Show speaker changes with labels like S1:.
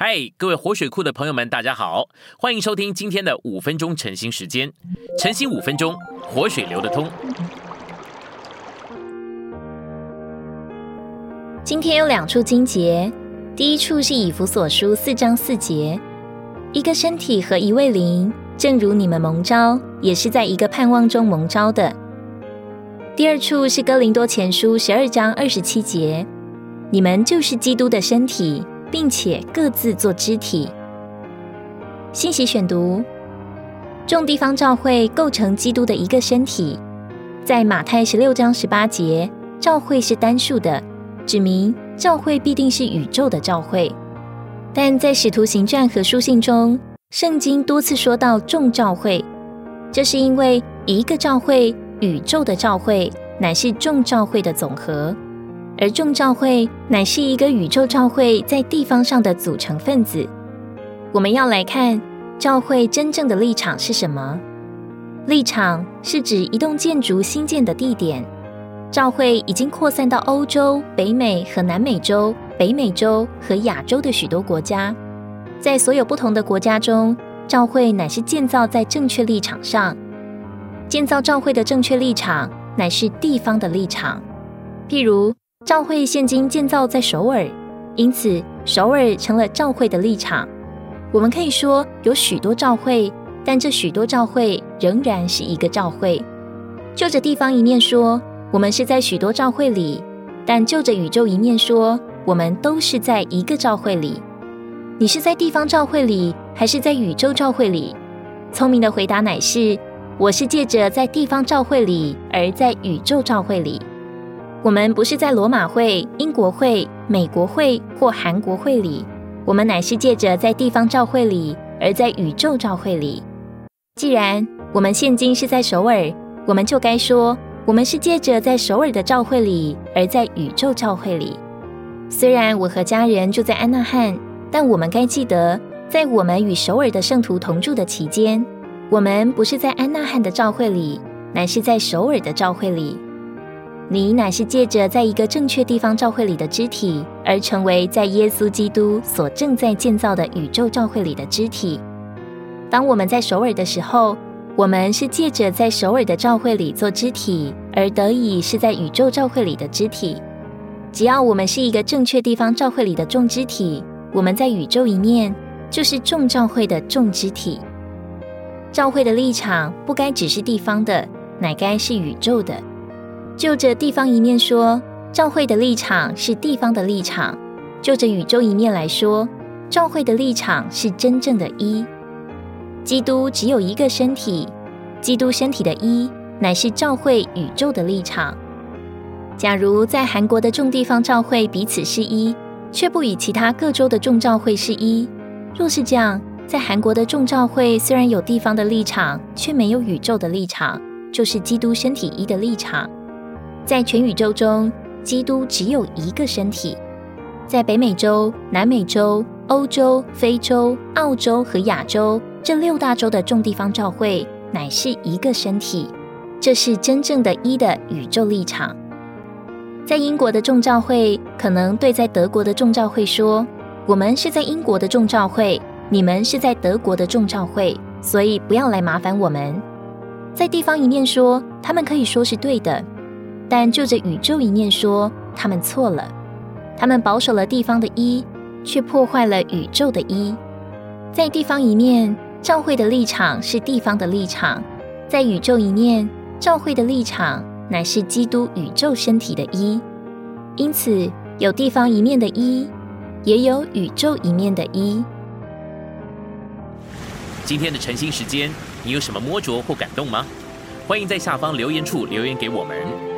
S1: 嗨，各位活水库的朋友们，大家好，欢迎收听今天的五分钟晨兴时间。晨兴五分钟，活水流得通。
S2: 今天有两处经节，第一处是以弗所书四章四节，一个身体和一位灵，正如你们蒙召，也是在一个盼望中蒙召的。第二处是哥林多前书十二章二十七节，你们就是基督的身体。并且各自做肢体。信息选读：众地方教会构成基督的一个身体。在马太十六章十八节，教会是单数的，指明教会必定是宇宙的教会。但在使徒行传和书信中，圣经多次说到众教会，这是因为一个教会，宇宙的教会，乃是众教会的总和。而众教会乃是一个宇宙教会在地方上的组成分子。我们要来看教会真正的立场是什么？立场是指一栋建筑新建的地点。教会已经扩散到欧洲、北美和南美洲、北美洲和亚洲的许多国家。在所有不同的国家中，教会乃是建造在正确立场上。建造教会的正确立场乃是地方的立场。譬如。教会现今建造在首尔，因此首尔成了教会的立场。我们可以说有许多教会，但这许多教会仍然是一个教会。就着地方一面说，我们是在许多教会里；但就着宇宙一面说，我们都是在一个教会里。你是在地方教会里，还是在宇宙教会里？聪明的回答乃是：我是借着在地方教会里，而在宇宙教会里。我们不是在罗马会、英国会、美国会或韩国会里，我们乃是借着在地方教会里，而在宇宙教会里。既然我们现今是在首尔，我们就该说，我们是借着在首尔的教会里，而在宇宙教会里。虽然我和家人住在安纳汉，但我们该记得，在我们与首尔的圣徒同住的期间，我们不是在安纳汉的教会里，乃是在首尔的教会里。你乃是借着在一个正确地方教会里的肢体，而成为在耶稣基督所正在建造的宇宙教会里的肢体。当我们在首尔的时候，我们是借着在首尔的教会里做肢体，而得以是在宇宙教会里的肢体。只要我们是一个正确地方教会里的众肢体，我们在宇宙一面就是众教会的众肢体。教会的立场不该只是地方的，乃该是宇宙的。就着地方一面说，教会的立场是地方的立场；就着宇宙一面来说，教会的立场是真正的一。基督只有一个身体，基督身体的一乃是教会宇宙的立场。假如在韩国的众地方教会彼此是一，却不与其他各州的众教会是一，若是这样，在韩国的众教会虽然有地方的立场，却没有宇宙的立场，就是基督身体一的立场。在全宇宙中，基督只有一个身体。在北美洲、南美洲、欧洲、非洲、澳洲和亚洲这六大洲的众地方教会，乃是一个身体。这是真正的一的宇宙立场。在英国的众教会可能对在德国的众教会说：“我们是在英国的众教会，你们是在德国的众教会，所以不要来麻烦我们。”在地方一面说，他们可以说是对的。但就着宇宙一面说，他们错了。他们保守了地方的一，却破坏了宇宙的一。在地方一面，教会的立场是地方的立场；在宇宙一面，教会的立场乃是基督宇宙身体的一。因此，有地方一面的一，也有宇宙一面的一。
S1: 今天的晨兴时间，你有什么摸着或感动吗？欢迎在下方留言处留言给我们。